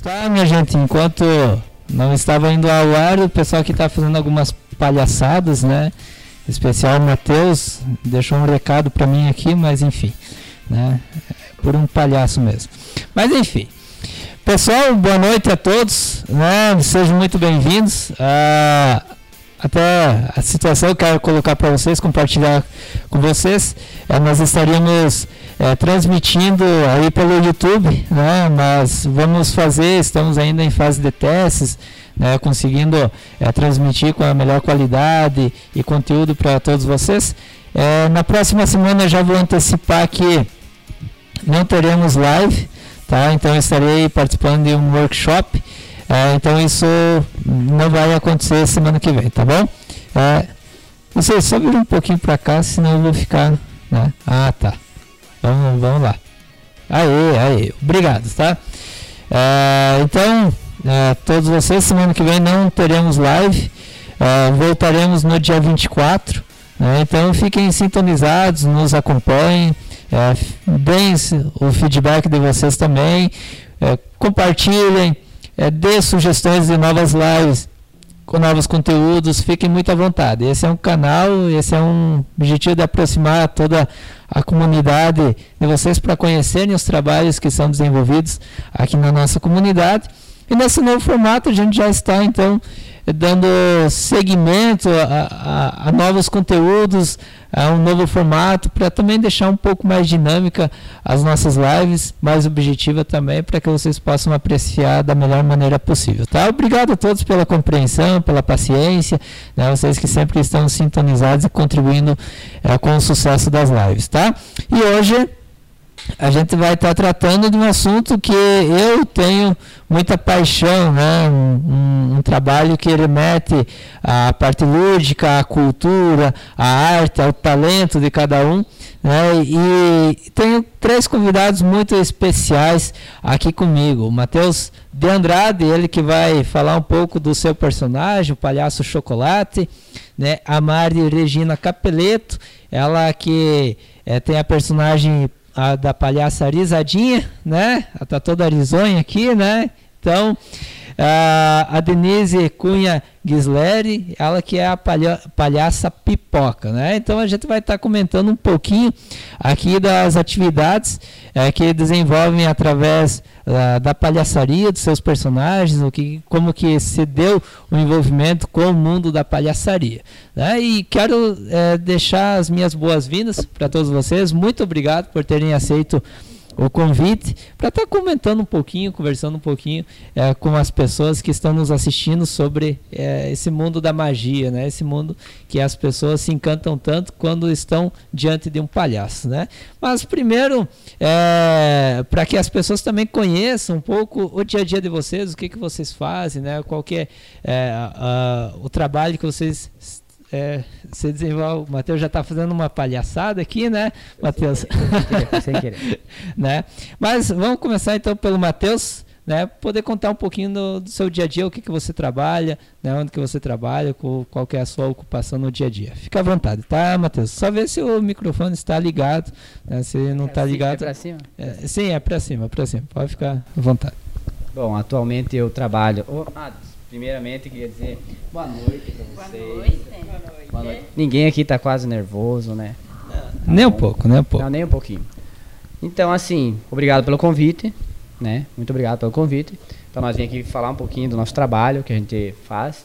Tá, minha gente? Enquanto não estava indo ao ar, o pessoal que está fazendo algumas palhaçadas, né? Especial Matheus deixou um recado para mim aqui, mas enfim, né? Por um palhaço mesmo. Mas enfim. Pessoal, boa noite a todos, né? Sejam muito bem-vindos. Ah, até a situação eu quero colocar para vocês, compartilhar com vocês. É, nós estaríamos é, transmitindo aí pelo YouTube, né? Mas vamos fazer, estamos ainda em fase de testes, né? Conseguindo é, transmitir com a melhor qualidade e conteúdo para todos vocês. É, na próxima semana já vou antecipar que não teremos live, tá? Então estarei participando de um workshop. É, então isso não vai acontecer semana que vem, tá bom? É, você só um pouquinho para cá, senão eu vou ficar. Né? Ah, tá. Vamos, vamos lá. Aê, aê. Obrigado, tá? É, então, é, todos vocês, semana que vem não teremos live. É, voltaremos no dia 24. Né? Então fiquem sintonizados, nos acompanhem. Deem o feedback de vocês também. Compartilhem. Dê sugestões de novas lives com novos conteúdos, fiquem muito à vontade. Esse é um canal, esse é um objetivo de aproximar toda a comunidade de vocês para conhecerem os trabalhos que são desenvolvidos aqui na nossa comunidade. E nesse novo formato a gente já está então dando seguimento a, a, a novos conteúdos, a um novo formato, para também deixar um pouco mais dinâmica as nossas lives, mais objetiva também, para que vocês possam apreciar da melhor maneira possível. Tá? Obrigado a todos pela compreensão, pela paciência, né? vocês que sempre estão sintonizados e contribuindo é, com o sucesso das lives. Tá? E hoje a gente vai estar tratando de um assunto que eu tenho muita paixão, né? Um, um, trabalho que remete à parte lúdica, à cultura, à arte, ao talento de cada um. Né? E tenho três convidados muito especiais aqui comigo. O Matheus de Andrade, ele que vai falar um pouco do seu personagem, o Palhaço Chocolate. Né? A Mari Regina Capeleto, ela que é, tem a personagem a da palhaça Risadinha, né? Ela tá toda risonha aqui, né? Então, a Denise Cunha Gisleri, ela que é a palha, palhaça pipoca, né? Então a gente vai estar tá comentando um pouquinho aqui das atividades é, que desenvolvem através uh, da palhaçaria dos seus personagens, o que, como que se deu o envolvimento com o mundo da palhaçaria. Né? E quero é, deixar as minhas boas-vindas para todos vocês. Muito obrigado por terem aceito o convite para estar tá comentando um pouquinho, conversando um pouquinho é, com as pessoas que estão nos assistindo sobre é, esse mundo da magia, né? Esse mundo que as pessoas se encantam tanto quando estão diante de um palhaço, né? Mas primeiro, é, para que as pessoas também conheçam um pouco o dia a dia de vocês, o que, que vocês fazem, né? Qual que é, é a, o trabalho que vocês é, você desenvolve. O Matheus já está fazendo uma palhaçada aqui, né, Matheus? Sem querer. né? Mas vamos começar então pelo Matheus. Né, poder contar um pouquinho do, do, seu dia a dia, o que, que você trabalha, né, onde que você trabalha, qual, qual que é a sua ocupação no dia a dia. Fica à vontade, tá, Matheus? Só ver se o microfone está ligado, né, se não está é ligado. É para cima? É, sim, é para cima, para cima. Pode ficar à vontade. Bom, atualmente eu trabalho. Oh, ah, Primeiramente, queria dizer boa noite para vocês. Boa noite. boa noite. Ninguém aqui está quase nervoso, né? Tá nem um pouco, nem um pouco. Não, nem um pouquinho. Então, assim, obrigado pelo convite, né? Muito obrigado pelo convite. Então, nós vim aqui falar um pouquinho do nosso trabalho que a gente faz.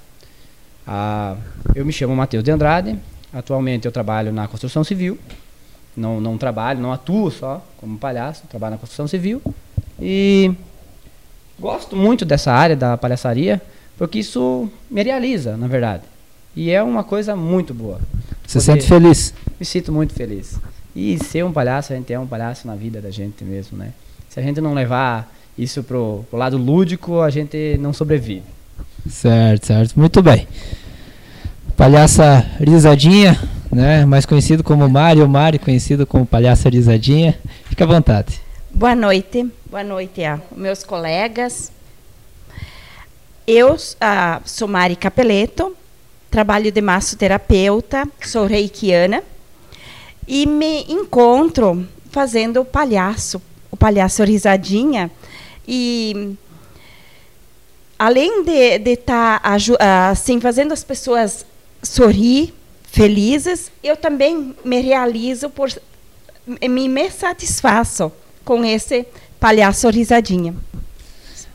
Ah, eu me chamo Matheus de Andrade. Atualmente eu trabalho na construção civil. Não, não trabalho, não atuo só como palhaço, trabalho na construção civil. E gosto muito dessa área da palhaçaria porque isso me realiza, na verdade. E é uma coisa muito boa. Você sente feliz? Me sinto muito feliz. E ser um palhaço, a gente é um palhaço na vida da gente mesmo, né? Se a gente não levar isso pro, pro lado lúdico, a gente não sobrevive. Certo, certo. Muito bem. Palhaça Risadinha, né? Mais conhecido como Mário, Mário conhecido como Palhaça Risadinha. Fique à vontade. Boa noite. Boa noite a meus colegas, eu ah, sou Mari Capeleto, trabalho de massoterapeuta, sou reikiana e me encontro fazendo o palhaço, o palhaço risadinha e além de estar tá, assim, fazendo as pessoas sorrir, felizes, eu também me realizo por me, me satisfaço com esse palhaço risadinha.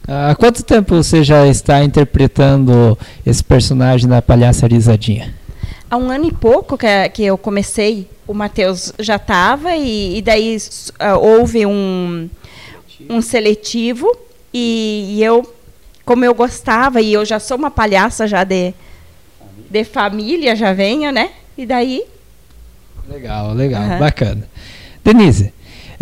Há quanto tempo você já está interpretando esse personagem da palhaça risadinha? Há um ano e pouco que, que eu comecei, o Matheus já estava, e, e, daí uh, houve um, um seletivo, e, e, eu, como eu gostava, e eu já sou uma palhaça já de, de família, já venho, né? E daí. Legal, legal, uhum. bacana. Denise,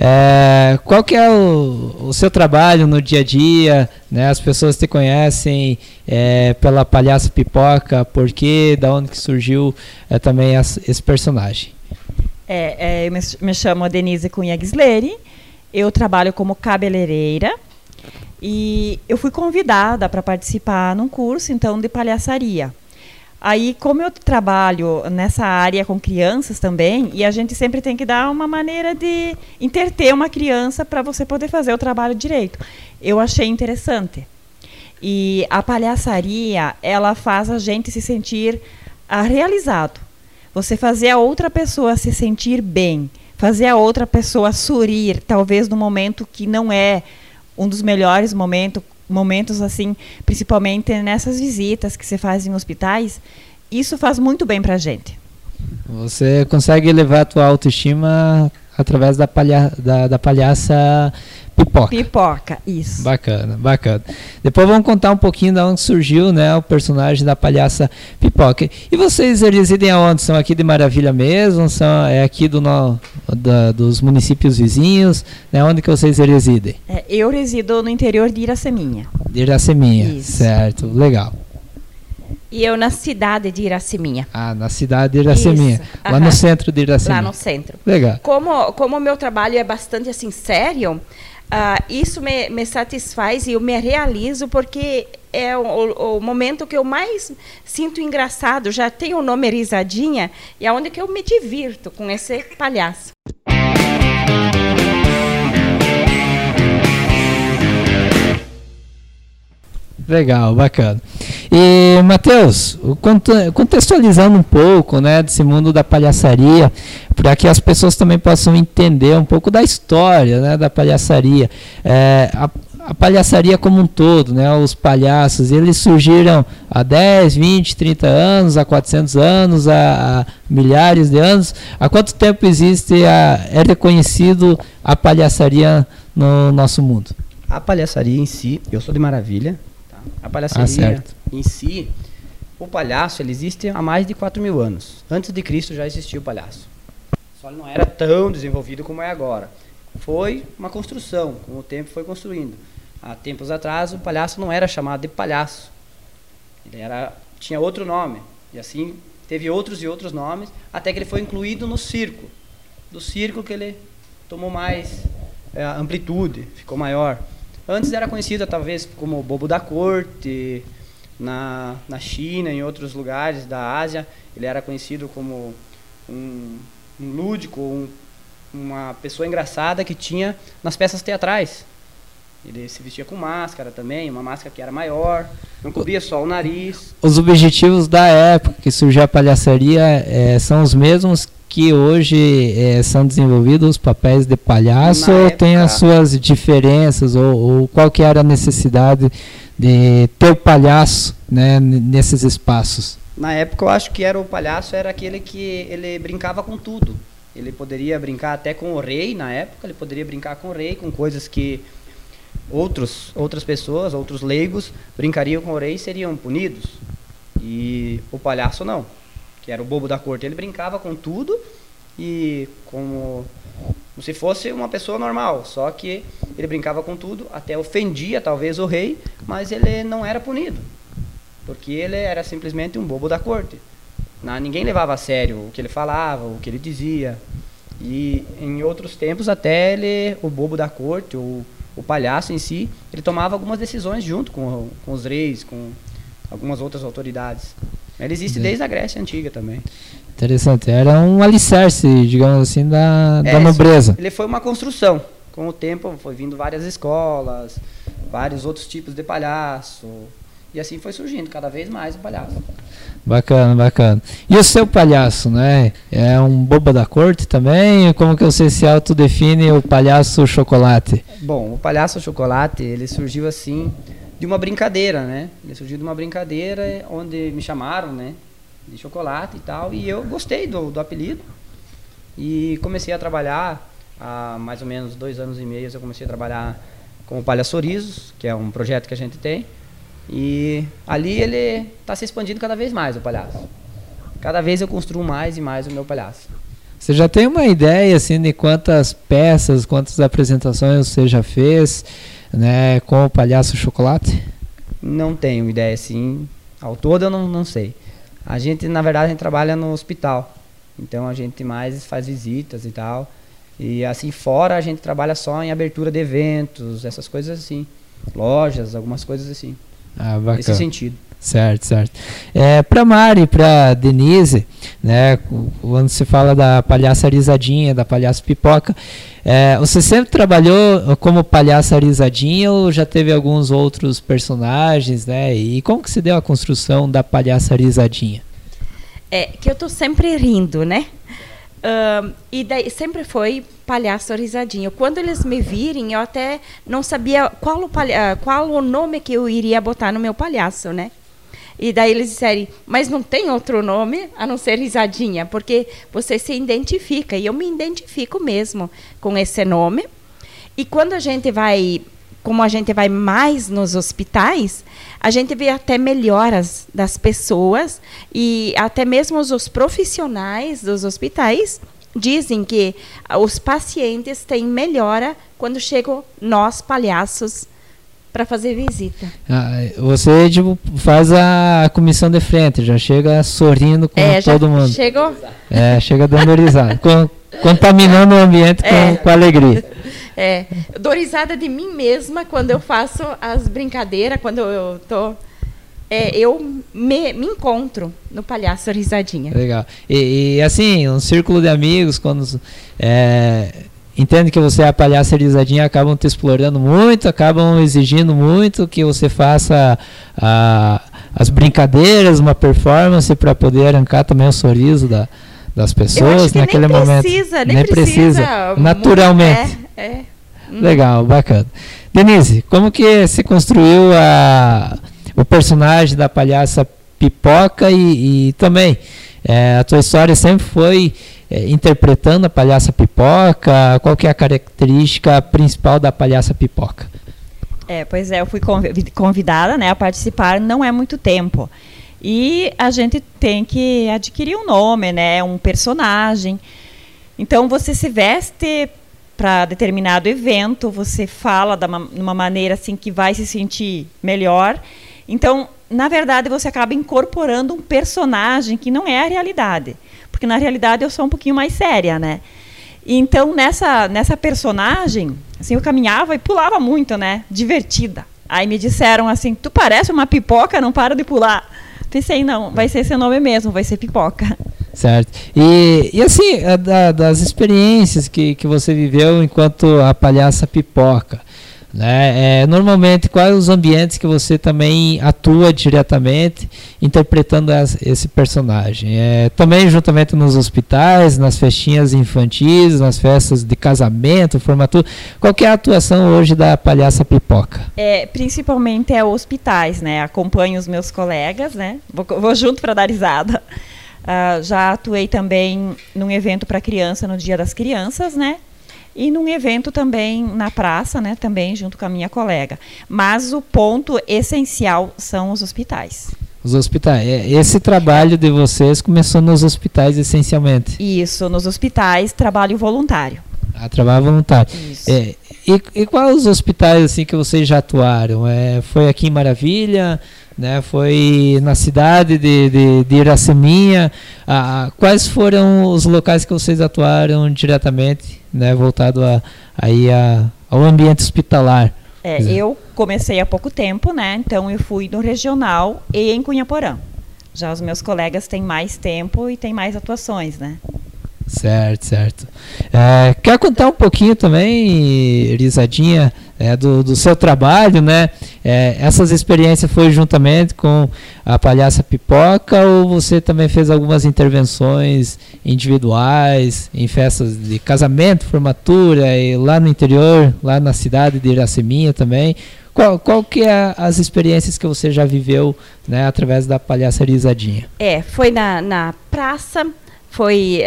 é, qual que é o, o, seu trabalho no dia a dia? Né? As pessoas te conhecem é, pela palhaça pipoca, por quê? Da onde que surgiu é, também as, esse personagem? É, é, eu me, me, chamo Denise Cunha Gisleri, eu trabalho como cabeleireira e eu fui convidada para participar num curso então de palhaçaria. Aí, como eu trabalho nessa área com crianças também, e a gente sempre tem que dar uma maneira de interter uma criança para você poder fazer o trabalho direito. Eu achei interessante. E a palhaçaria, ela faz a gente se sentir ah, realizado. Você fazer a outra pessoa se sentir bem, fazer a outra pessoa sorrir, talvez no momento que não é um dos melhores momentos, momentos assim, principalmente nessas visitas que se faz em hospitais, isso faz muito bem para a gente. Você consegue elevar a tua autoestima através da, palha da, da palhaça pipoca. Pipoca, isso. Bacana, bacana. Depois vamos contar um pouquinho de onde surgiu né, o personagem da palhaça pipoca. E vocês residem aonde? São aqui de Maravilha mesmo? São, é aqui do no, da, dos municípios vizinhos? Né, onde que vocês residem? É, eu resido no interior de Iraceminha. De Iraceminha, Isso. certo. Legal. E eu na cidade de Iraceminha. Ah, na cidade de Iraceminha. Isso. Lá no centro de Iraceminha. Lá no centro. Legal. Como, como o meu trabalho é bastante assim sério, uh, isso me, me satisfaz e eu me realizo porque é o, o, momento que eu mais sinto engraçado. Já tem o nome Risadinha e é onde que eu me divirto com esse palhaço. Legal, bacana. E, Matheus, contextualizando um pouco né, desse mundo da palhaçaria, para que as pessoas também possam entender um pouco da história né, da palhaçaria. É, a, a, palhaçaria como um todo, né, os palhaços, eles surgiram há 10, 20, 30 anos, há 400 anos, há, há milhares de anos. Há quanto tempo existe, a, é reconhecido a palhaçaria no nosso mundo? A palhaçaria em si, eu sou de Maravilha, a palhaçaria ah, em si, o palhaço ele existe há mais de 4 mil anos. Antes de Cristo já existia o palhaço. Só ele não era tão desenvolvido como é agora. Foi uma construção, com o tempo foi construindo. Há tempos atrás o palhaço não era chamado de palhaço. Ele era tinha outro nome. E assim teve outros e outros nomes, até que ele foi incluído no circo. Do circo que ele tomou mais é, amplitude, ficou maior. Antes era conhecida talvez como bobo da corte, na, na China, em outros lugares da Ásia, ele era conhecido como um, um lúdico, um, uma pessoa engraçada que tinha nas peças teatrais. Ele se vestia com máscara também, uma máscara que era maior, não cobria só o nariz. Os objetivos da época que surgiu a palhaçaria é, são os mesmos que hoje é, são desenvolvidos os papéis de palhaço ou tem as suas diferenças ou, ou, qual que era a necessidade de ter o palhaço né, nesses espaços? Na época eu acho que era o palhaço era aquele que ele brincava com tudo. Ele poderia brincar até com o rei na época, ele poderia brincar com o rei com coisas que outros outras pessoas, outros leigos brincariam com o rei e seriam punidos. E o palhaço não que era o bobo da corte, ele brincava com tudo e como, como se fosse uma pessoa normal, só que ele brincava com tudo, até ofendia talvez o rei, mas ele não era punido, porque ele era simplesmente um bobo da corte. Ninguém levava a sério o que ele falava, o que ele dizia. E em outros tempos até ele, o bobo da corte, o, o palhaço em si, ele tomava algumas decisões junto com, com os reis, com algumas outras autoridades. Ele existe uhum. desde a Grécia Antiga também. Interessante. Era um alicerce, digamos assim, da, é, da nobreza. Ele foi uma construção. Com o tempo foi vindo várias escolas, vários outros tipos de palhaço. E assim foi surgindo cada vez mais o palhaço. Bacana, bacana. E o seu palhaço, né? É um boba da corte também? Como que você se autodefine o palhaço chocolate? Bom, o palhaço chocolate, ele surgiu assim de uma brincadeira, né? Ele surgiu de uma brincadeira onde me chamaram, né? De chocolate e tal. E eu gostei do, do apelido. E comecei a trabalhar há mais ou menos dois anos e meio. Eu comecei a trabalhar com o Palhaçorizos, que é um projeto que a gente tem. E ali ele está se expandindo cada vez mais, o palhaço. Cada vez eu construo mais e mais o meu palhaço. Você já tem uma ideia assim de quantas peças, quantas apresentações você já fez, né, com o palhaço chocolate? Não tenho ideia assim. Ao todo eu não, não sei. A gente, na verdade, a gente trabalha no hospital. Então a gente mais faz visitas e tal. E assim fora a gente trabalha só em abertura de eventos, essas coisas assim. Lojas, algumas coisas assim. Ah, bacana. Nesse sentido. Certo, certo. É, para Mari, para Denise, né, quando se fala da palhaça risadinha, da palhaça pipoca, é, você sempre trabalhou como palhaça risadinha ou já teve alguns outros personagens, né? E como que se deu a construção da palhaça risadinha? É que eu tô sempre rindo, né? E daí sempre foi palhaço risadinho. Quando eles me virem, eu até não sabia qual o, palha qual o nome que eu iria botar no meu palhaço, né? E daí eles disseram, mas não tem outro nome a não ser risadinha, porque você se identifica. E eu me identifico mesmo com esse nome. E quando a gente vai, como a gente vai mais nos hospitais, a gente vê até melhoras das pessoas e até mesmo os profissionais dos hospitais dizem que os pacientes têm melhora quando chegam nós palhaços para fazer visita. Ah, você tipo, faz a comissão de frente, já chega sorrindo com é, todo mundo. Chegou? É, chega dando risada, com, contaminando o ambiente é. com, com, alegria. É, dou risada de mim mesma quando eu faço as brincadeiras, quando eu tô é, eu me, me, encontro no palhaço risadinha. Legal. E, e assim, um círculo de amigos, quando é, entende que você é a palhaça risadinha, acabam te explorando muito, acabam exigindo muito que você faça a, as brincadeiras, uma performance para poder arrancar também o sorriso da, das pessoas naquele nem momento. Precisa, nem, nem precisa, precisa naturalmente. É, é. Hum. Legal, bacana. Denise, como que se construiu a, o personagem da palhaça Pipoca e, e também é, a tua história sempre foi é, interpretando a palhaça pipoca? Qual que é a característica principal da palhaça pipoca? É, pois é, eu fui convidada né, a participar não é muito tempo. E a gente tem que adquirir um nome, né, um personagem. Então você se veste para determinado evento, você fala de uma, uma maneira assim que vai se sentir melhor. Então, na verdade, você acaba incorporando um personagem que não é a realidade porque na realidade eu sou um pouquinho mais séria, né? Então, nessa, nessa personagem, assim, eu caminhava e pulava muito, né? Divertida. Aí me disseram assim, tu parece uma pipoca, não para de pular. Pensei, não, vai ser seu nome mesmo, vai ser pipoca. Certo. E, e assim, da, das experiências que, que você viveu enquanto a palhaça pipoca, né? É, normalmente, quais os ambientes que você também atua diretamente interpretando as, esse personagem? É, também juntamente nos hospitais, nas festinhas infantis, nas festas de casamento, formatura. Qual é a atuação hoje da palhaça pipoca? É, principalmente é hospitais, né? Acompanho os meus colegas, né? Vou, vou junto para dar risada. Uh, já atuei também num evento para criança no Dia das Crianças, né? E num evento também na praça, né, também junto com a minha colega. Mas o ponto essencial são os hospitais. Os hospitais. É, esse trabalho de vocês começou nos hospitais essencialmente. Isso, nos hospitais, trabalho voluntário. Ah, trabalho voluntário. Isso. É, e, e quais os hospitais assim que vocês já atuaram? É, foi aqui em Maravilha? Né? Foi na cidade de, de, de Iraceminha. Ah, quais foram os locais que vocês atuaram diretamente, né? Voltado a, aí a, ao ambiente hospitalar? É, eu comecei há pouco tempo, né? Então eu fui no regional e em Cunhaporã. Já os meus colegas têm mais tempo e têm mais atuações, né? Certo, certo. É, quer contar um pouquinho também, Risadinha, é, do, do seu trabalho, né? É, essas experiências foi juntamente com a Palhaça Pipoca ou você também fez algumas intervenções individuais em festas de casamento, formatura e lá no interior, lá na cidade de Iraceminha também? Qual, qual que é as experiências que você já viveu né, através da Palhaça Risadinha? É, foi na, na praça, foi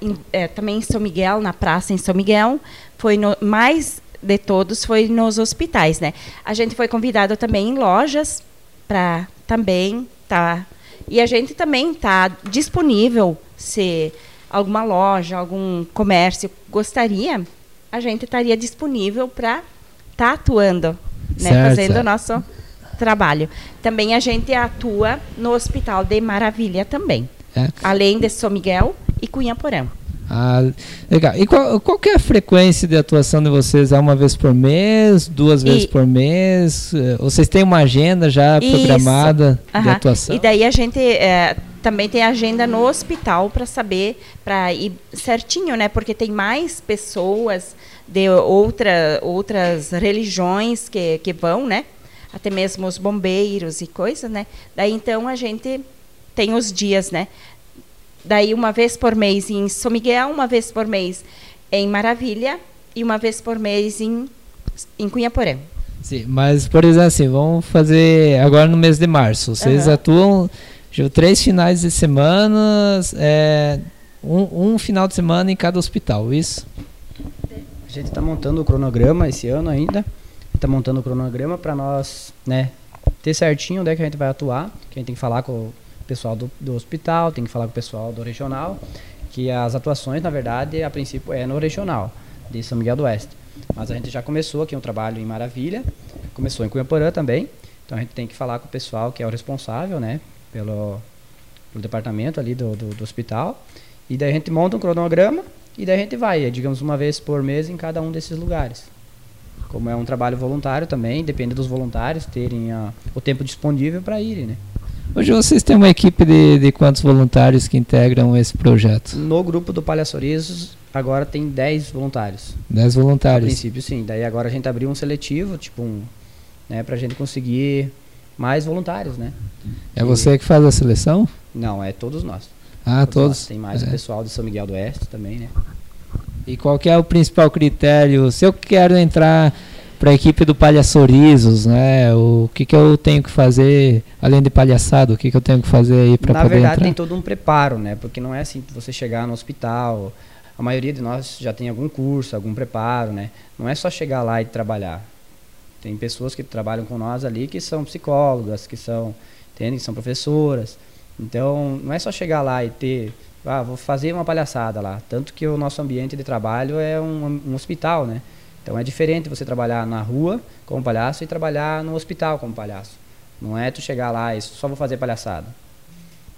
em, é, também em São Miguel, na praça em São Miguel, foi no, mais de todos foi nos hospitais, né? A gente foi convidado também em lojas para também tá e a gente também tá disponível se alguma loja, algum comércio gostaria, a gente estaria disponível para estar tá atuando, né? Certo, Fazendo certo. o nosso trabalho. Também a gente atua no Hospital de Maravilha também, É. além de São Miguel e Cunhaporã. Ah, legal. E qual, qual é a frequência de atuação de vocês? É uma vez por mês, duas vezes E- por mês? Eh, Vocês têm uma agenda já Isso. programada de Aham. atuação? E daí a gente é, também tem agenda no hospital para saber, para ir certinho, né? Porque tem mais pessoas de outra, outras religiões que, que vão, né? Até mesmo os bombeiros e coisas, né? Daí então a gente tem os dias, né? Daí uma vez por mês em São Miguel, uma vez por mês em Maravilha e uma vez por mês em, em Cunhaporã. Sim, mas, por exemplo, assim, vamos fazer agora no mês de março. Vocês Aham. atuam de três finais de semana, é, um, um final de semana em cada hospital, isso? A gente está montando o cronograma esse ano ainda. Está montando o cronograma para nós, né, ter certinho onde é que a gente vai atuar. Que a gente tem que falar com pessoal do, do hospital, tem que falar com o pessoal do regional. Que as atuações, na verdade, a princípio é no regional de São Miguel do Oeste. Mas a gente já começou aqui um trabalho em Maravilha, começou em Cunhaporã também. Então a gente tem que falar com o pessoal que é o responsável, né, pelo, pelo departamento ali do, do, do hospital. E daí a gente monta um cronograma e daí a gente vai, é, digamos, uma vez por mês em cada um desses lugares. Como é um trabalho voluntário também, depende dos voluntários terem a- o tempo disponível para irem, né? Hoje vocês têm uma equipe de, de quantos voluntários que integram esse projeto? No grupo do Palhaçorizos, agora tem 10 voluntários. Dez A voluntários. princípio, sim. Daí agora a gente abriu um seletivo, tipo um, né, pra gente conseguir mais voluntários, né? É você que faz a seleção? Não, é todos nós. Ah, Todos todos. nós. Tem mais É. o pessoal de São Miguel do Oeste também, né? E qual é o principal critério? Se eu quero entrar para a equipe do Palhaçorizos, né? O que, que eu tenho que fazer, além de palhaçada, o que, que eu tenho que fazer aí para Na poder verdade, entrar? tem todo um preparo, né? Porque não é assim você chegar no hospital. A maioria de nós já tem algum curso, algum preparo, né? Não é só chegar lá e trabalhar. Tem pessoas que trabalham com nós ali que são psicólogas, que são, entende? Que são professoras. Então, não é só chegar lá e ter, ah, vou fazer uma palhaçada lá. Tanto que o nosso ambiente de trabalho é um, um hospital, né? Então é diferente você trabalhar na rua como palhaço e trabalhar no hospital como palhaço. Não é tu chegar lá e só vou fazer palhaçada.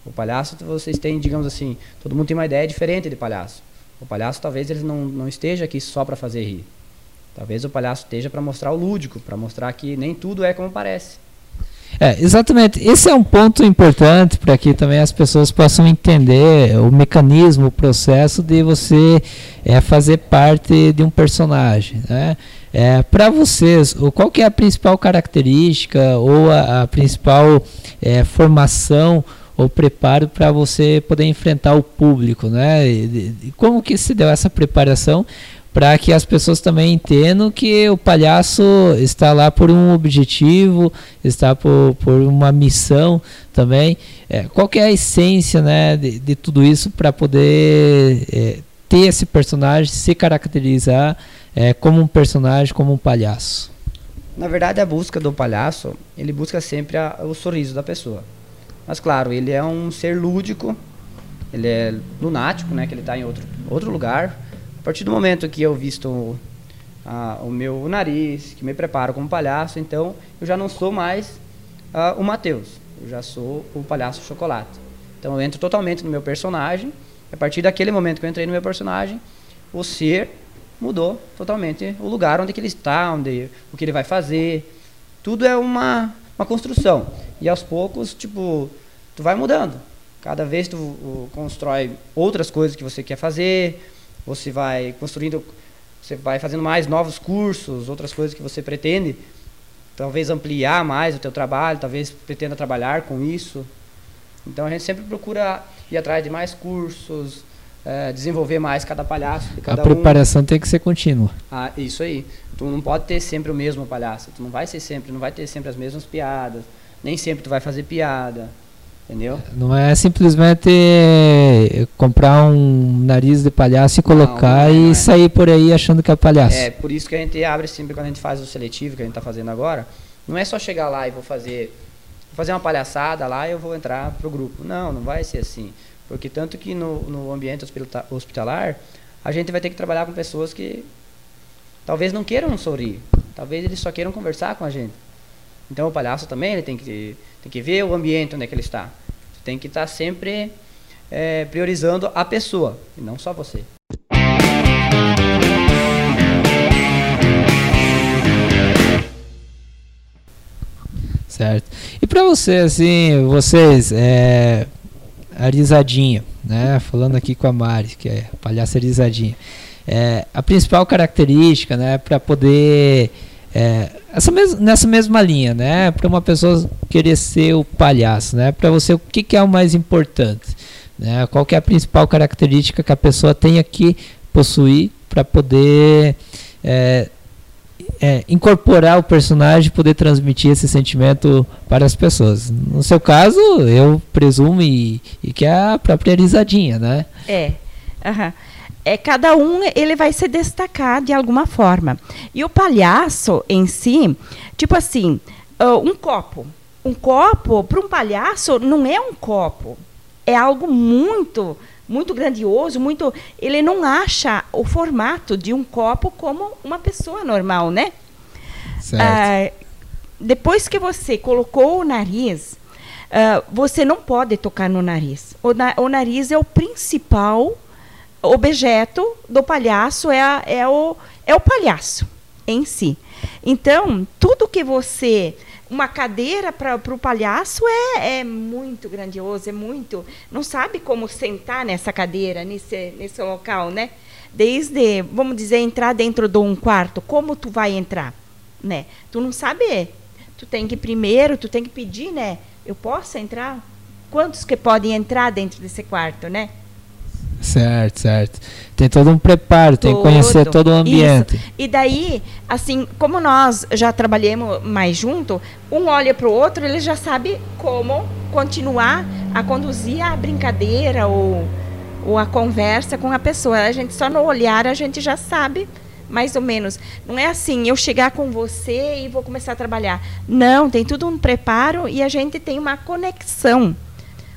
O palhaço, vocês têm, digamos assim, todo mundo tem uma ideia diferente de palhaço. O palhaço talvez ele não, não esteja aqui só para fazer rir. Talvez o palhaço esteja para mostrar o lúdico, para mostrar que nem tudo é como parece. É, exatamente. Esse é um ponto importante para que também as pessoas possam entender o mecanismo, o processo de você é, fazer parte de um personagem. Né? É, para vocês, o- qual que é a principal característica ou a, a principal é, formação ou preparo para você poder enfrentar o público, né? E, como que se deu essa preparação para que as pessoas também entendam que o palhaço está lá por um objetivo, está por, por uma missão também. É, qual que é a essência né, de, de tudo isso para poder é, ter esse personagem, se caracterizar é, como um personagem, como um palhaço? Na verdade, a busca do palhaço, ele busca sempre a- o sorriso da pessoa. Mas claro, ele é um ser lúdico, ele é lunático, né, que ele está em outro, outro lugar. A partir do momento que eu visto ah, o meu nariz, que me preparo como palhaço, então eu já não sou mais ah, o Matheus, eu já sou o palhaço chocolate. Então eu entro totalmente no meu personagem. A partir daquele momento que eu entrei no meu personagem, o ser mudou totalmente o lugar onde ele está, onde o que ele vai fazer. Tudo é uma, uma construção. E aos poucos, tipo, tu vai mudando. Cada vez tu constrói outras coisas que você quer fazer, você vai construindo, você vai fazendo mais novos cursos, outras coisas que você pretende talvez ampliar mais o teu trabalho, talvez pretenda trabalhar com isso. Então a gente sempre procura ir atrás de mais cursos, é, desenvolver mais cada palhaço. Cada a preparação um. tem que ser contínua. Ah, isso aí. Tu não pode ter sempre o mesmo palhaço. Tu não vai ser sempre, não vai ter sempre as mesmas piadas. Nem sempre tu vai fazer piada. Entendeu? Não é simplesmente comprar um nariz de palhaço e colocar não, não é, e sair por aí achando que é palhaço. É, por isso que a gente abre sempre quando a gente faz o seletivo que a gente está fazendo agora. Não é só chegar lá e vou fazer, vou fazer uma palhaçada lá e eu vou entrar pro grupo. Não, não vai ser assim. Porque tanto que no, no ambiente hospitalar, a gente vai ter que trabalhar com pessoas que talvez não queiram sorrir. Talvez eles só queiram conversar com a gente. Então o palhaço também ele tem que, tem que ver o ambiente onde é que ele está. Tem que estar sempre é, priorizando a pessoa, e não só você. Certo. E para você, assim, vocês, é, a risadinha, né? Falando aqui com a Mari, que é palhaça risadinha. É, a principal característica, né, para poder é, essa mes nessa mesma linha, né? Para uma pessoa querer ser o palhaço, né? Para você, o que, que, é o mais importante? Né? Qual é a principal característica que a pessoa tenha que possuir para poder é, é, incorporar o personagem, poder transmitir esse sentimento para as pessoas? No seu caso, eu presumo e, e que é a própria risadinha, né? É. Uhum é, cada um ele vai se destacar de alguma forma. E o palhaço em si, tipo assim, uh, um copo. Um copo, para um palhaço, não é um copo. É algo muito, muito grandioso, muito. Ele não acha o formato de um copo como uma pessoa normal, né? Certo. Uh, depois que você colocou o nariz, uh, você não pode tocar no nariz. O, na, o nariz é o principal objeto do palhaço é, a, é, o, é o palhaço em si. Então, tudo que você. Uma cadeira para o palhaço é, é muito grandioso, é muito. Não sabe como sentar nessa cadeira, nesse, nesse local, né? Desde, vamos dizer, entrar dentro de um quarto, como tu vai entrar? Né? Tu não sabe. Tu tem que primeiro, tu tem que pedir, né? Eu posso entrar? Quantos que podem entrar dentro desse quarto, né? Certo, certo. Tem todo um preparo, tem que conhecer todo o ambiente. Isso. E daí, assim, como nós já trabalhamos mais junto, um olha para o outro, ele já sabe como continuar a conduzir a brincadeira ou, ou a conversa com a pessoa. A gente só no olhar a gente já sabe mais ou menos. Não é assim, eu chegar com você e vou começar a trabalhar. Não, tem tudo um preparo e a gente tem uma conexão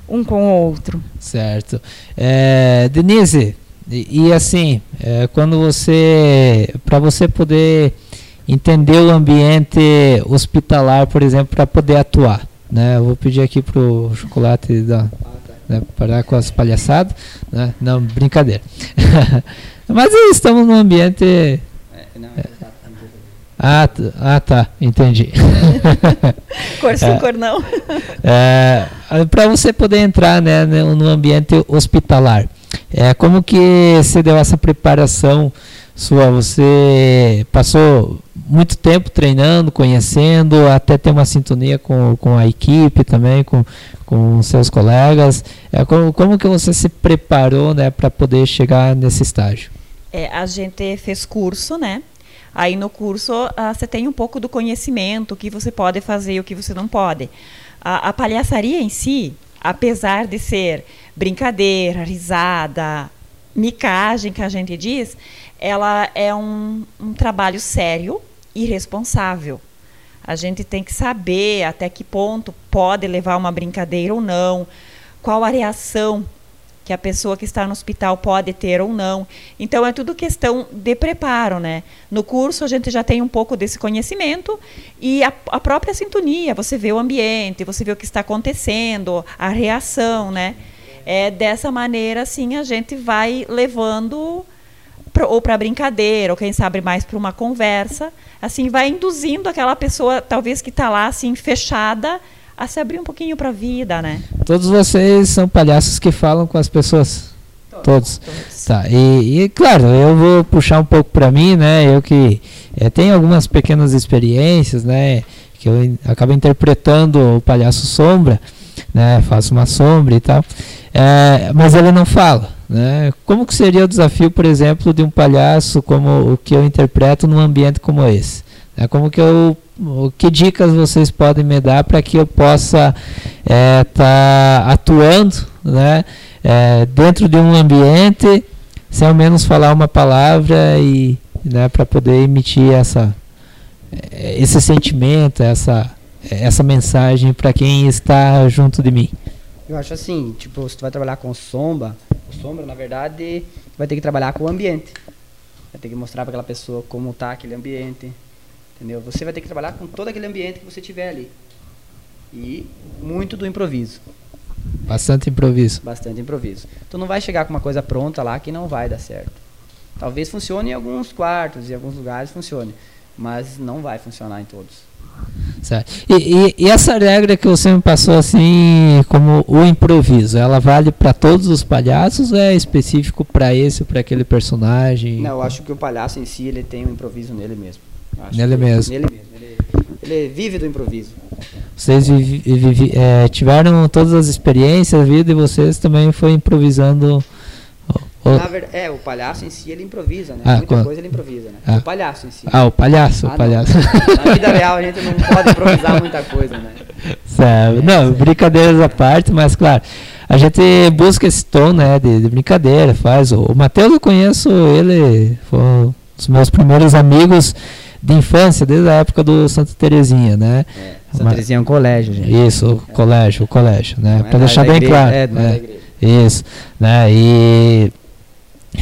um com o outro. Certo. É, Denise, e, e assim, é, quando você, para você poder entender o ambiente hospitalar, por exemplo, para poder atuar, né? Eu vou pedir aqui pro chocolate da, né, parar com as palhaçadas, né? Não, brincadeira. Mas estamos num ambiente é, não, é, ah, ah, tá, entendi. cor sim, é, cor não. É, Para você poder entrar né, no ambiente hospitalar, é, como que você deu essa preparação sua? Você passou muito tempo treinando, conhecendo, até ter uma sintonia com, com a equipe também, com, com seus colegas. É, como, como que você se preparou né, para poder chegar nesse estágio? É, a gente fez curso, né? Aí no curso uh, você tem um pouco do conhecimento, o que você pode fazer e o que você não pode. A, a palhaçaria em si, apesar de ser brincadeira, risada, micagem que a gente diz, ela é um, um trabalho sério e responsável. A gente tem que saber até que ponto pode levar uma brincadeira ou não, qual a reação que a pessoa que está no hospital pode ter ou não. Então é tudo questão de preparo, né? No curso a gente já tem um pouco desse conhecimento e a, a própria sintonia, você vê o ambiente, você vê o que está acontecendo, a reação, né? É dessa maneira assim a gente vai levando ou para brincadeira, ou quem sabe mais para uma conversa, assim vai induzindo aquela pessoa talvez que está lá assim fechada a se abrir um pouquinho para a vida, né? Todos vocês são palhaços que falam com as pessoas? Todos. Todos. Tá. E, e, claro, eu vou puxar um pouco para mim, né? Eu que é, tenho algumas pequenas experiências, né? que eu in- acabo interpretando o palhaço sombra, né? Faço uma sombra e tal. É, mas ele não fala, né? Como que seria o desafio, por exemplo, de um palhaço como o que eu interpreto num ambiente como esse? Né? Como que eu, que dicas vocês podem me dar para que eu possa estar atuando, né? É, dentro de um ambiente, sem ao menos falar uma palavra e, né? Para poder emitir essa esse sentimento, essa essa mensagem para quem está junto de mim. Eu acho assim, tipo, se tu vai trabalhar com sombra, sombra, na verdade, vai ter que trabalhar com o ambiente. Vai ter que mostrar para aquela pessoa como tá aquele ambiente. Entendeu? Você vai ter que trabalhar com todo aquele ambiente que você tiver ali. E muito do improviso. Bastante improviso. Bastante improviso. Tu não vai chegar com uma coisa pronta lá que não vai dar certo. Talvez funcione em alguns quartos, em alguns lugares funcione. Mas não vai funcionar em todos. Certo. E, e- e essa regra que você me passou assim, como o improviso, ela vale para todos os palhaços ou é específico para esse ou para aquele personagem? Não, eu acho que o palhaço em si, ele tem um improviso nele mesmo. Acho Nele mesmo. Nele mesmo. Ele, ele vive do improviso. Vocês eh, tiveram todas as experiências, a vida de vocês também foi improvisando. o- verdade, é, o palhaço em si, ele improvisa, né? Ah, Muita quando- coisa ele improvisa, né? Ah. O palhaço em si. ah, o palhaço, Ah, o palhaço. Na vida real, a gente não pode improvisar muita coisa, né? Certo. Não, brincadeiras à parte, mas claro, a gente busca esse tom, né, de, de brincadeira, faz. O, o Matheus eu conheço ele, foi um dos meus primeiros amigos de infância, desde a época do Santa Terezinha, né? É, Santa Mas- Terezinha é um colégio, gente. Isso, o colégio, o colégio, né? É Para deixar bem igreja, claro. É, é né? Isso, né? E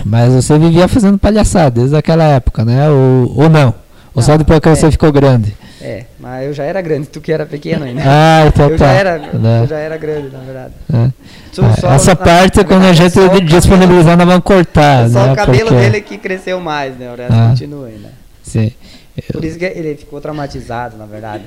mas você vivia fazendo palhaçada desde aquela época, né? Ou, ou não? Ou só depois que é. você ficou grande? É, mas eu já era grande, tu que era pequeno ainda. Ah, então eu tá. já era, né? eu já era grande, na verdade. É. Ah, Essa parte, na quando a gente disponibilizar, nós vamos cortar, Só né? o cabelo Porque- dele que cresceu mais, né? O resto Ah. continua ainda. Sim. Por isso que ele ficou traumatizado, na verdade.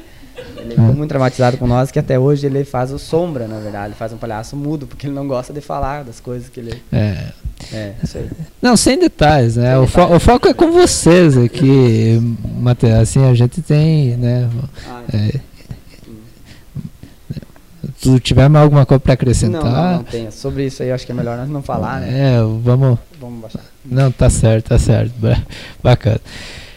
Ele ficou muito traumatizado com nós, que até hoje ele faz o sombra, na verdade. Ele faz um palhaço mudo, porque ele não gosta de falar das coisas que ele. É. É, isso aí. Não, sem detalhes, né? Sem o, fo- detalhes. o foco é com vocês aqui, Matheus. Assim, a gente tem, né? Ah, É, tu tiver mais alguma coisa para não, acrescentar? não, não tenho. Sobre isso aí, eu acho que é melhor nós não falar, né? É, vamos. Vamos baixar. Não, tá certo, tá certo. Ba- Bacana.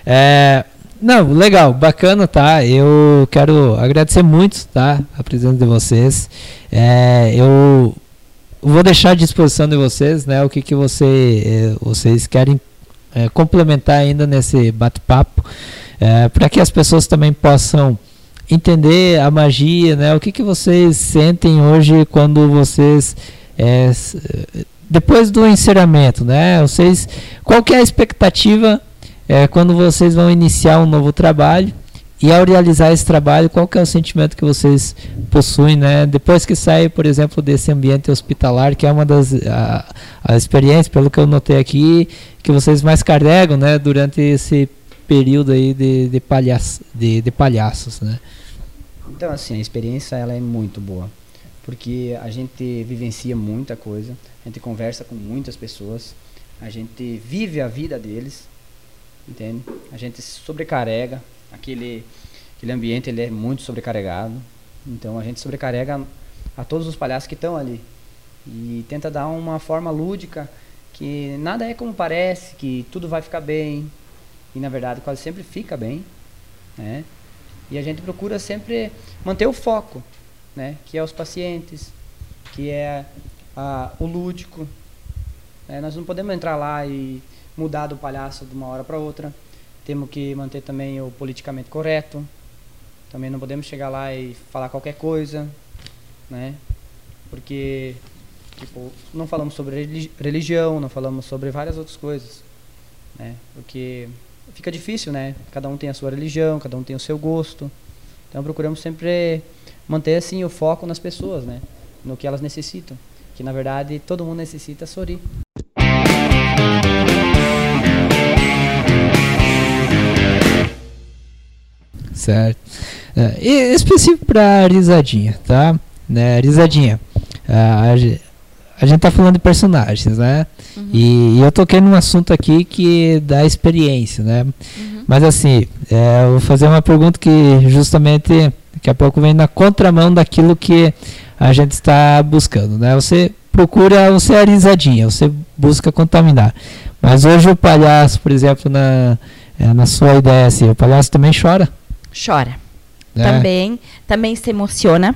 É, não, legal, bacana, tá? Eu quero agradecer muito, tá? A presença de vocês. É, eu vou deixar à disposição de vocês, né? O que, que você, eh, vocês querem eh, complementar ainda nesse bate-papo, para que as pessoas também possam entender a magia, né? O que, que vocês sentem hoje quando vocês eh, depois do encerramento, né? Vocês, qual que é a expectativa eh, quando vocês vão iniciar um novo trabalho e ao realizar esse trabalho, qual que é o sentimento que vocês possuem, né? Depois que sai, por exemplo, desse ambiente hospitalar, que é uma das a, a pelo que eu notei aqui, que vocês mais carregam, né? Durante esse período aí de, de, palhaço, de, de palhaços, né? Então, assim, a experiência ela é muito boa. Porque a gente vivencia muita coisa, a gente conversa com muitas pessoas, a gente vive a vida deles, entende? A gente sobrecarrega, aquele, aquele ambiente ele é muito sobrecarregado, então a gente sobrecarrega a todos os palhaços que estão ali. E tenta dar uma forma lúdica, que nada é como parece, que tudo vai ficar bem, e na verdade quase sempre fica bem, né? E a gente procura sempre manter o foco, né? Que é os pacientes, que é a, o lúdico. né? Nós não podemos entrar lá e mudar do palhaço de uma hora para outra. Temos que manter também o politicamente correto. Também não podemos chegar lá e falar qualquer coisa, né? Porque tipo, não falamos sobre religi- religião, não falamos sobre várias outras coisas, né? Porque fica difícil, né? Cada um tem a sua religião, cada um tem o seu gosto. Então procuramos sempre manter assim o foco nas pessoas, né? No que elas necessitam. Que na verdade todo mundo necessita sorrir. Certo. É, específico para risadinha, tá? Né, risadinha. A, a, ge- a gente tá falando de personagens, né? E, e eu toquei num assunto aqui que da experiência, né? Mas assim, é, eu vou fazer uma pergunta que justamente daqui a pouco vem na contramão daquilo que a gente está buscando, né? Você procura, você é arisadinha, você busca contaminar. Mas hoje o palhaço, por exemplo, na, é, na sua ideia, assim, o palhaço também chora. Chora. né? Também, também se emociona,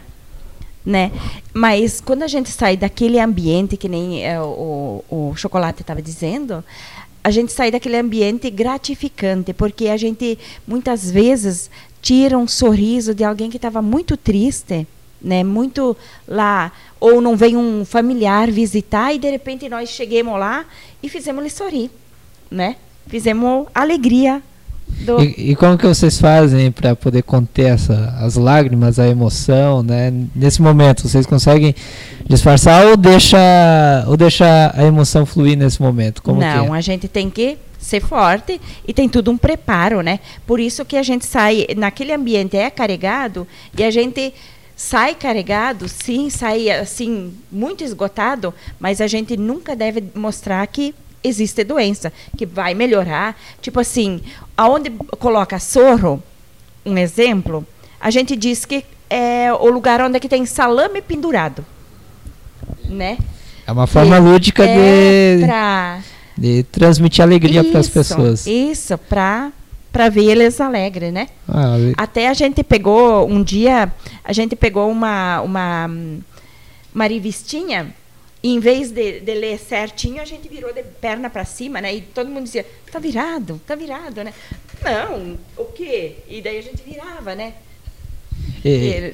né? Mas quando a gente sai daquele ambiente, que nem é, o, o chocolate estava dizendo, a gente sai daquele ambiente gratificante, porque a gente muitas vezes tira um sorriso de alguém que estava muito triste, né? Muito lá, ou não vem um familiar visitar e de repente nós chegamos lá e fizemos ele sorrir, né? Fizemos alegria do E, e como que vocês fazem para poder conter essa, as lágrimas, a emoção, né? Nesse momento, vocês conseguem disfarçar ou deixa, ou deixa a emoção fluir nesse momento? Como não, que é? a gente tem que ser forte e tem tudo um preparo, né? Por isso que a gente sai naquele ambiente é carregado e a gente sai carregado, sim, sai assim muito esgotado, mas a gente nunca deve mostrar que existe doença, que vai melhorar. Tipo assim, aonde coloca soro, um exemplo, a gente diz que é o lugar onde é que tem salame pendurado, né? É uma forma lúdica é de, pra de transmitir alegria para as pessoas. Isso, para para ver eles alegres, né? Ah, Até a gente pegou um dia, a gente pegou uma uma uma revistinha e em vez de, de ler certinho, a gente virou de perna para cima, né? E todo mundo dizia: "Tá virado, tá virado, né?" Não, o quê? E daí a gente virava, né? e- E-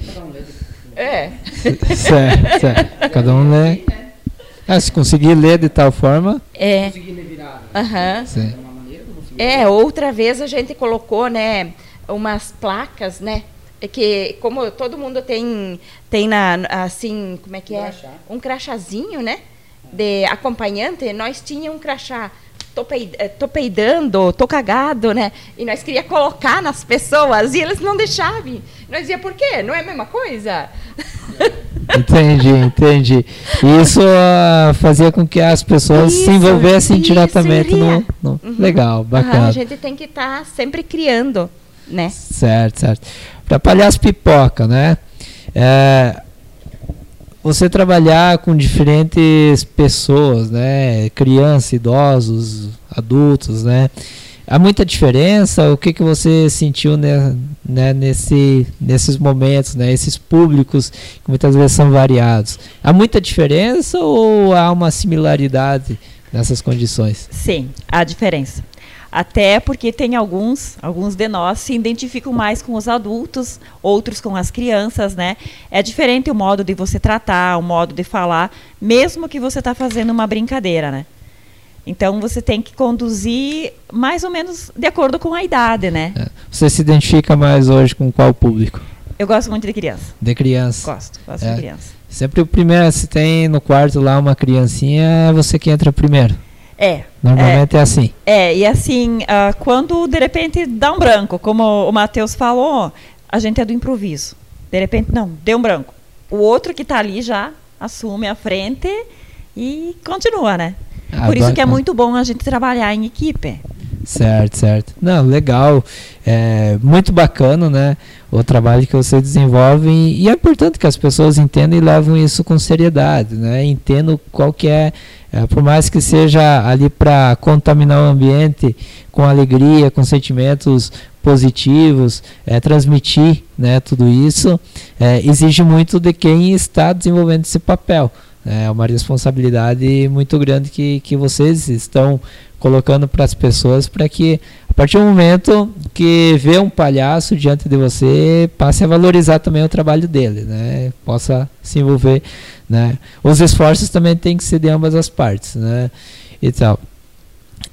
é. certo, certo. Cada um lê. Ah, se conseguir ler de tal forma, É. Consegui ler virado. Consegui. É, outra vez a gente colocou, né, umas placas, né, é que como todo mundo tem tem na assim, como é que Um é? crachá. Um crachazinho, né, de acompanhante, nós tínhamos um crachá tô, pei- eh, tô peidando, tô cagado, né? E nós queria colocar nas pessoas e eles não deixavam. Nós dizia, por quê? Não é a mesma coisa? Entendi, entendi. Isso ah, fazia com que as pessoas se Isso, envolvessem isso, diretamente no, iria. no- Uhum. Legal, bacana. a gente tem que estar sempre criando, né? Certo, certo. Para palhaço pipoca, né? É, você trabalhar com diferentes pessoas, né? Crianças, idosos, adultos, né? Há muita diferença? O que, que você sentiu né, né, nesse, nesses momentos, né? Esses públicos que muitas vezes são variados. Há muita diferença ou há uma similaridade nessas condições? Sim, há diferença. Até porque tem alguns, alguns de nós se identificam mais com os adultos, outros com as crianças, né? É diferente o modo de você tratar, o modo de falar, mesmo que você está fazendo uma brincadeira, né? Então você tem que conduzir mais ou menos de acordo com a idade, né? É. Você se identifica mais hoje com qual público? Eu gosto muito de criança. De criança. Gosto, gosto É. de criança. Sempre o primeiro, se tem no quarto lá uma criancinha, é você que entra primeiro. É, Normalmente é, assim. É, e assim, ah, quando de repente dá um branco, como o Matheus falou, a gente é do improviso. De repente, não, deu um branco. O outro que está ali já assume a frente e continua, né? Por isso que é bacana. muito bom a gente trabalhar em equipe. Certo, certo. Não, legal. É muito bacana, né? O trabalho que você desenvolve e é importante que as pessoas entendam e levam isso com seriedade, né? Entendam qual que é, é, por mais que seja ali para contaminar o ambiente com alegria, com sentimentos positivos, é, transmitir, né? Tudo isso é, exige muito de quem está desenvolvendo esse papel. É uma responsabilidade muito grande que, que vocês estão colocando para as pessoas para que a partir do momento que vê um palhaço diante de você passe a valorizar também o trabalho dele, né? Possa se envolver, né? Os esforços também têm que ser de ambas as partes, né? E tal.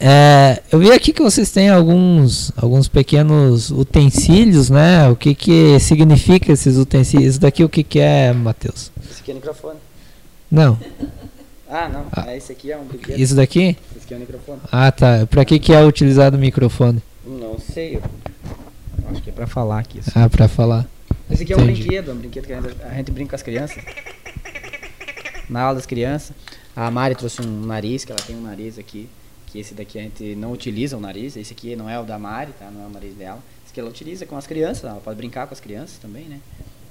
É, eu vi aqui que vocês têm alguns, alguns pequenos utensílios, né? O que que significa esses utensílios? Isso daqui o que que é, Matheus? Esse aqui é microfone. Não, Ah, não. Ah. É, esse aqui é um brinquedo. isso daqui? Esse aqui é o microfone. Ah, tá. Para que que é utilizado o microfone? Não sei. eu Acho que é pra falar aqui. assim. Ah, para falar. Esse aqui é um Entendi. brinquedo, um brinquedo que a gente, a gente brinca com as crianças. Na aula das crianças. A Mari trouxe um nariz, que ela tem um nariz aqui, que esse daqui a gente não utiliza o nariz, esse aqui não é o da Mari, tá? Não é o nariz dela. Esse aqui ela utiliza com as crianças, ela pode brincar com as crianças também, né?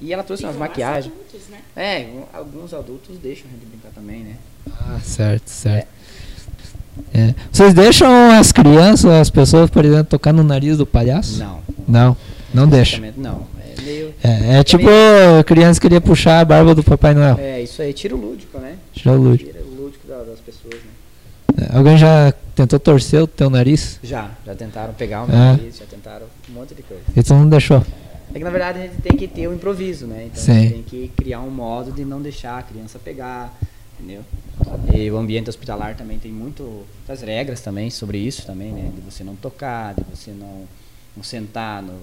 E ela trouxe umas maquiagens. Adultos, né? É, alguns adultos deixam a gente brincar também, né? Ah, certo, certo. É. Vocês deixam as crianças, as pessoas, por exemplo, tocar no nariz do palhaço? Não. Não, não deixa. Não. É meio. É, é tipo a criança queria puxar a barba do Papai Noel. É, isso aí, tira o lúdico, né? Tira o lúdico. Tira o lúdico da- das pessoas, né? É, Alguém já tentou torcer o teu nariz? Já, já tentaram pegar o meu É. nariz, já tentaram um monte de coisa. E tu não deixou? É que na verdade a gente tem que ter o improviso, né? Então a Sim. gente tem que criar um modo de não deixar a criança pegar, entendeu? E o ambiente hospitalar também tem muito, muitas regras também sobre isso também, né? De você não tocar, de você não, não sentar no,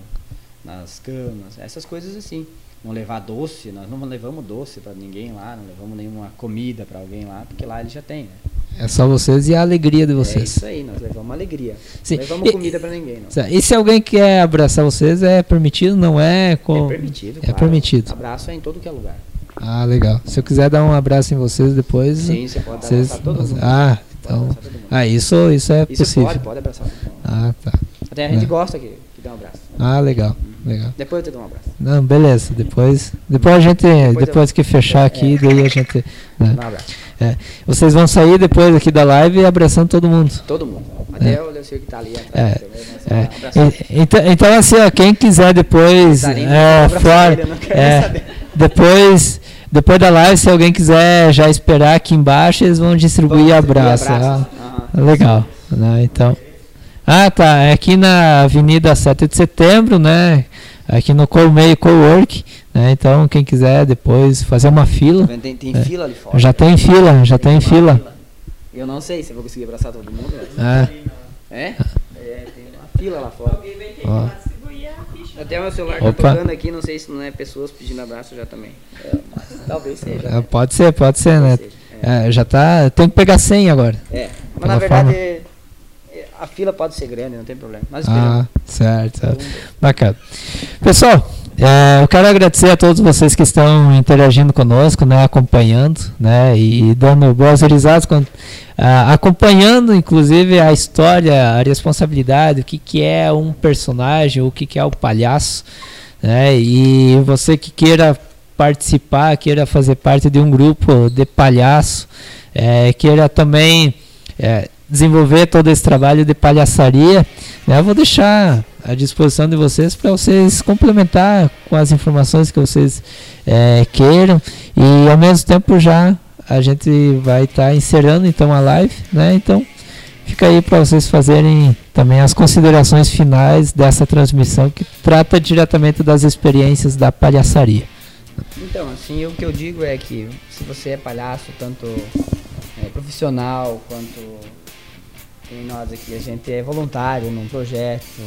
nas camas, essas coisas assim. Não levar doce, nós não levamos doce para ninguém lá, não levamos nenhuma comida para alguém lá, porque lá ele já tem, né? É só vocês e a alegria de É vocês. isso aí, nós levamos alegria. Sim. Não levamos comida para ninguém, não. E se alguém quer abraçar vocês, é permitido? Não é? Com... É permitido, É claro. permitido. Abraço é em todo que é lugar. Ah, legal. Se eu quiser dar um abraço em vocês depois. Sim, você pode vocês... abraçar todo mundo. Ah, então. abraçar todo mundo. Ah, isso, isso é Isso possível. pode, pode abraçar. Ah, tá. Até a gente É. gosta que, que dê um abraço. Ah, legal. Legal. Depois eu te dou um abraço. Não, beleza. Depois, depois a gente, Depois depois, que fechar aqui, É. daí a gente. né? Um abraço. Vocês vão sair depois aqui da live abraçando todo mundo. Todo mundo. Até o Leucir que tá ali atrás. É. também, nós vamos É. abraçar. E- Então, então assim, ó, quem quiser depois Zarina, é, abraçar fora, ele, eu não quero é, saber. Depois, depois da live, se alguém quiser já esperar aqui embaixo, eles vão distribuir Vamos abraço. ah. abraços. Legal, né? Então. Ah, tá. É aqui na Avenida 7 de Setembro, né? Aqui no Colmeio Cowork, né? Então, quem quiser depois fazer uma fila, Tem, tem É. fila ali fora. já tem fila, já tem fila. Eu não sei se eu vou conseguir abraçar todo mundo. né? Ah, É? É, tem uma fila lá fora. ó. Até o meu celular Opa. tá tocando aqui, não sei se não é pessoas pedindo abraço já também. É, mas talvez seja. Né? pode ser, pode ser, né? Talvez seja, É. É, já tá. Tem que pegar senha agora. É, mas na verdade forma. é- a fila pode ser grande, não tem problema. Nós Ah, certo, certo. Bacana. Pessoal, é, eu quero agradecer a todos vocês que estão interagindo conosco, né, acompanhando, né, e dando boas risadas, com- acompanhando, inclusive, a história, a responsabilidade, o que, que é um personagem, o que, que é o palhaço, né, e você que queira participar, queira fazer parte de um grupo de palhaço, é, queira também é, desenvolver todo esse trabalho de palhaçaria, né, eu vou deixar à disposição de vocês para vocês complementar com as informações que vocês é, queiram e ao mesmo tempo já a gente vai estar encerrando então a live, né? Então fica aí para vocês fazerem também as considerações finais dessa transmissão que trata diretamente das experiências da palhaçaria. Então, assim, o que eu digo é que se você é palhaço, tanto é, profissional quanto nós aqui, a gente é voluntário num projeto.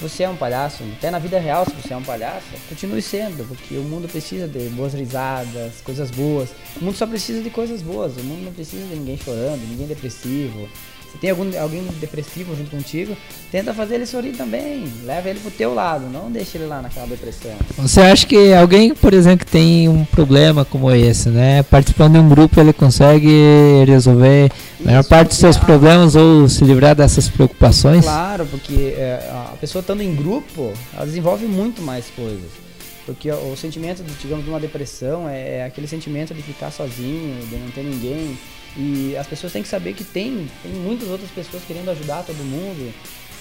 Você é um palhaço, até na vida real, se você é um palhaço, continue sendo, porque o mundo precisa de boas risadas, coisas boas. O mundo só precisa de coisas boas, o mundo não precisa de ninguém chorando, ninguém depressivo. Se tem algum, alguém depressivo junto contigo, tenta fazer ele sorrir também. Leva ele pro teu lado, não deixa ele lá naquela depressão. Você acha que alguém, por exemplo, que tem um problema como esse, né, participando de um grupo, ele consegue resolver a maior parte dos seus problemas ou se livrar dessas preocupações? Claro, porque é, a pessoa estando em grupo, ela desenvolve muito mais coisas. Porque o, o sentimento, de, digamos, de uma depressão é, é aquele sentimento de ficar sozinho, de não ter ninguém. E as pessoas têm que saber que tem, tem muitas outras pessoas querendo ajudar todo mundo.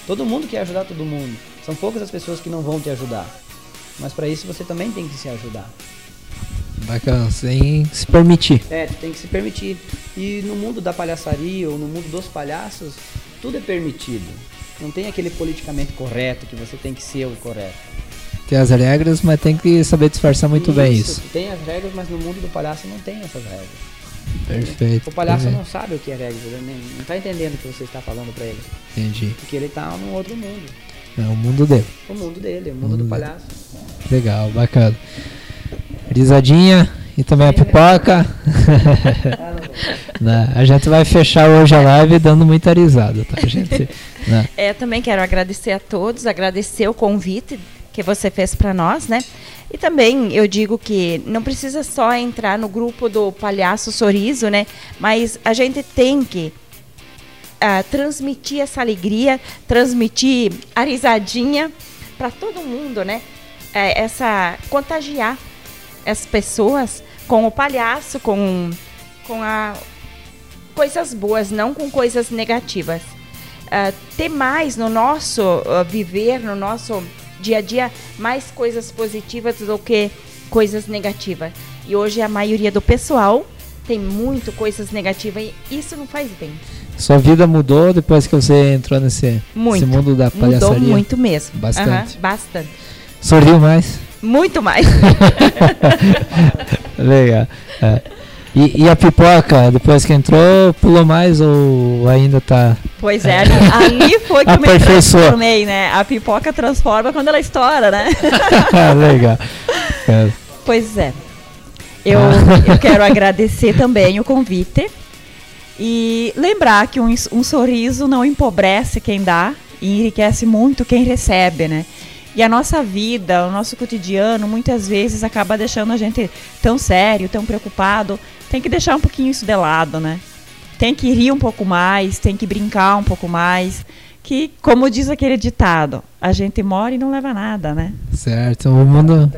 Todo mundo quer ajudar todo mundo. São poucas as pessoas que não vão te ajudar. Mas para isso você também tem que se ajudar. Bacana, sem se permitir. É, tem que se permitir. E no mundo da palhaçaria ou no mundo dos palhaços, tudo é permitido. Não tem aquele politicamente correto que você tem que ser o correto. Tem as regras, mas tem que saber disfarçar muito bem isso. Tem as regras, mas no mundo do palhaço não tem essas regras. Perfeito. O palhaço perfeito. não sabe o que é regra, ele nem- não tá entendendo o que você está falando para ele. Entendi. Porque ele tá num outro mundo. É o mundo dele. O mundo dele, o mundo Mundo do dele. palhaço. Legal, bacana. Risadinha e também a pipoca. Né, A gente vai fechar hoje a live dando muita risada, tá, gente? Né? É, também quero agradecer a todos, agradecer o convite que você fez para nós, né? E também eu digo que não precisa só entrar no grupo do Palhaço Sorriso, né? Mas a gente tem que ah, transmitir essa alegria, transmitir a risadinha para todo mundo, né? É, essa contagiar as pessoas com o palhaço, com com a coisas boas, não com coisas negativas. Ah, ter mais no nosso ah, viver, no nosso dia a dia, mais coisas positivas do que coisas negativas. E hoje a maioria do pessoal tem muito coisas negativas e isso não faz bem. Sua vida mudou depois que você entrou nesse, nesse mundo da palhaçaria? Mudou muito mesmo. Bastante. Aham, bastante. Sorriu mais? Muito mais. Legal. É. E, e a pipoca, depois que entrou, pulou mais ou ainda tá. Pois é, ali, ali foi que eu me transformei, né? A pipoca transforma quando ela estoura, né? Legal. É. Pois é. Eu, Ah. eu quero agradecer também o convite e lembrar que um, um sorriso não empobrece quem dá e enriquece muito quem recebe, né? E a nossa vida, o nosso cotidiano, muitas vezes acaba deixando a gente tão sério, tão preocupado. Tem que deixar um pouquinho isso de lado, né? Tem que rir um pouco mais, tem que brincar um pouco mais. Que, como diz aquele ditado, a gente mora e não leva nada, né? Certo. O mundo,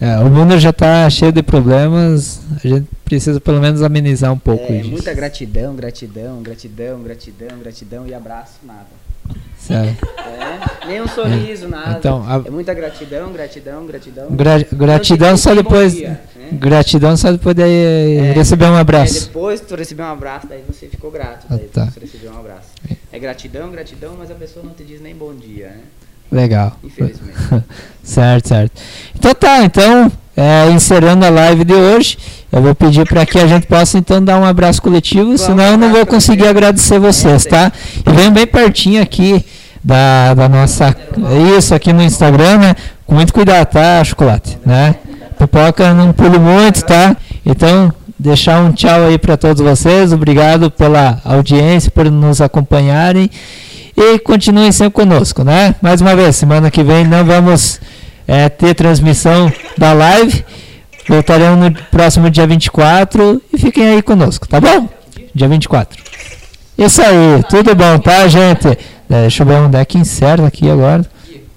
é, o mundo já tá cheio de problemas. A gente precisa pelo menos amenizar um pouco É, disso. muita gratidão, gratidão, gratidão, gratidão, gratidão e abraço, nada. É, nem um sorriso, nada. Então, a- É muita gratidão, gratidão, gratidão. Gra- gratidão só depois. dia, né? Gratidão só depois de É, receber um É, abraço. depois tu recebeu um abraço, daí você ficou grato. Ah, Daí tá. você recebeu um abraço. É gratidão, gratidão, mas a pessoa não te diz nem bom dia, né? Legal. Infelizmente. Certo, certo. Então tá, então, é, encerrando a live de hoje, eu vou pedir para que a gente possa então dar um abraço coletivo, senão eu não vou conseguir agradecer vocês, tá? E venham bem pertinho aqui da, da nossa. Isso, aqui no Instagram, né? Com muito cuidado, tá, chocolate? Né? Pipoca não pule muito, tá? Então, deixar um tchau aí para todos vocês. Obrigado pela audiência, por nos acompanharem. E continuem sempre conosco, né? Mais uma vez, semana que vem não vamos é, ter transmissão da live. Voltaremos no próximo dia 24 e fiquem aí conosco, tá bom? Dia 24. Isso aí, tudo bom, tá, gente? É, deixa eu ver onde é que encerra aqui agora.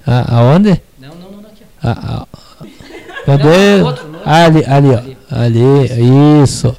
Ah, aonde? Não, não, não, aqui. Ah, meu Deus. Ali, ali, ó. Ali, isso.